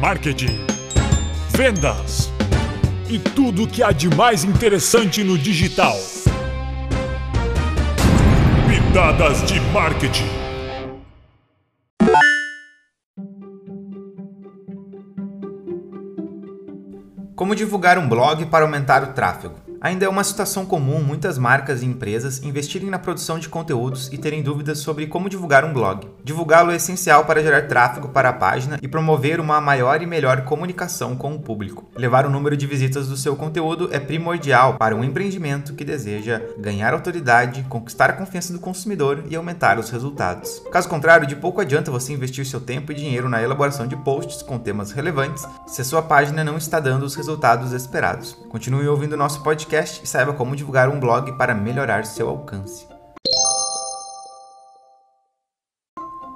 marketing, vendas e tudo o que há de mais interessante no digital. Pitadas de marketing. Como divulgar um blog para aumentar o tráfego? Ainda é uma situação comum muitas marcas e empresas investirem na produção de conteúdos e terem dúvidas sobre como divulgar um blog. Divulgá-lo é essencial para gerar tráfego para a página e promover uma maior e melhor comunicação com o público. Levar o número de visitas do seu conteúdo é primordial para um empreendimento que deseja ganhar autoridade, conquistar a confiança do consumidor e aumentar os resultados. Caso contrário, de pouco adianta você investir seu tempo e dinheiro na elaboração de posts com temas relevantes se a sua página não está dando os resultados esperados. Continue ouvindo nosso podcast podcast e saiba como divulgar um blog para melhorar seu alcance.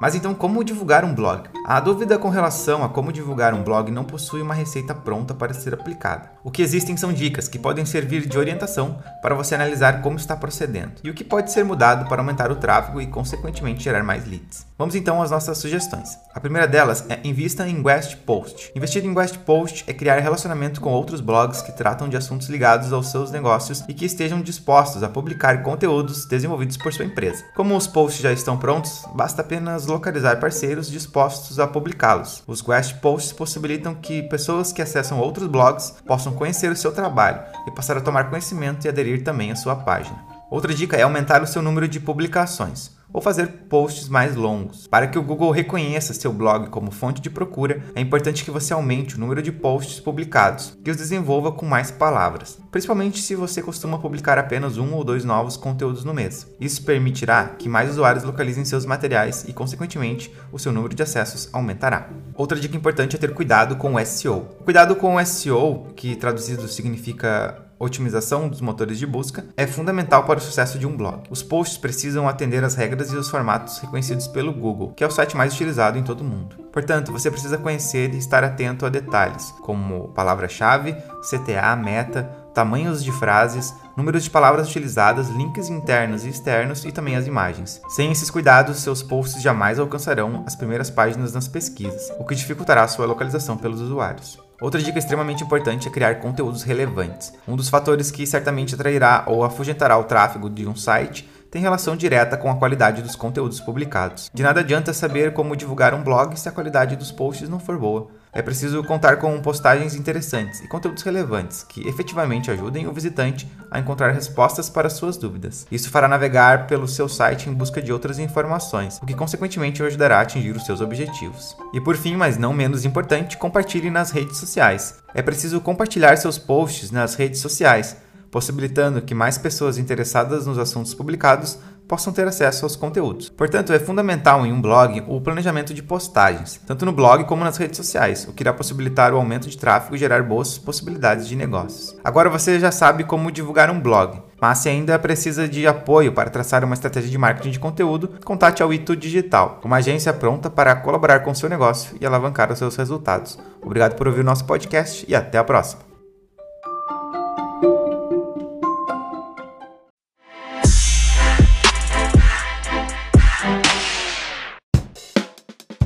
Mas então, como divulgar um blog? A dúvida com relação a como divulgar um blog não possui uma receita pronta para ser aplicada. O que existem são dicas que podem servir de orientação para você analisar como está procedendo e o que pode ser mudado para aumentar o tráfego e, consequentemente, gerar mais leads. Vamos então às nossas sugestões. A primeira delas é invista em Guest Post. Investir em Guest Post é criar relacionamento com outros blogs que tratam de assuntos ligados aos seus negócios e que estejam dispostos a publicar conteúdos desenvolvidos por sua empresa. Como os posts já estão prontos, basta apenas localizar parceiros dispostos a publicá-los. Os Guest Posts possibilitam que pessoas que acessam outros blogs possam conhecer o seu trabalho e passar a tomar conhecimento e aderir também à sua página. Outra dica é aumentar o seu número de publicações ou fazer posts mais longos. Para que o Google reconheça seu blog como fonte de procura, é importante que você aumente o número de posts publicados e os desenvolva com mais palavras, principalmente se você costuma publicar apenas um ou dois novos conteúdos no mês. Isso permitirá que mais usuários localizem seus materiais e, consequentemente, o seu número de acessos aumentará. Outra dica importante é ter cuidado com o SEO. Cuidado com o SEO, que traduzido significa otimização dos motores de busca é fundamental para o sucesso de um blog. Os posts precisam atender às regras e os formatos reconhecidos pelo Google, que é o site mais utilizado em todo o mundo. Portanto, você precisa conhecer e estar atento a detalhes, como palavra-chave, CTA, meta, tamanhos de frases, números de palavras utilizadas, links internos e externos e também as imagens. Sem esses cuidados, seus posts jamais alcançarão as primeiras páginas nas pesquisas, o que dificultará sua localização pelos usuários. Outra dica extremamente importante é criar conteúdos relevantes. Um dos fatores que certamente atrairá ou afugentará o tráfego de um site tem relação direta com a qualidade dos conteúdos publicados. De nada adianta saber como divulgar um blog se a qualidade dos posts não for boa. É preciso contar com postagens interessantes e conteúdos relevantes que efetivamente ajudem o visitante a encontrar respostas para suas dúvidas. Isso fará navegar pelo seu site em busca de outras informações, o que consequentemente o ajudará a atingir os seus objetivos. E por fim, mas não menos importante, compartilhe nas redes sociais. É preciso compartilhar seus posts nas redes sociais possibilitando que mais pessoas interessadas nos assuntos publicados possam ter acesso aos conteúdos. Portanto, é fundamental em um blog o planejamento de postagens, tanto no blog como nas redes sociais, o que irá possibilitar o aumento de tráfego e gerar boas possibilidades de negócios. Agora você já sabe como divulgar um blog, mas se ainda precisa de apoio para traçar uma estratégia de marketing de conteúdo, contate a Itu Digital, uma agência pronta para colaborar com seu negócio e alavancar os seus resultados. Obrigado por ouvir o nosso podcast e até a próxima.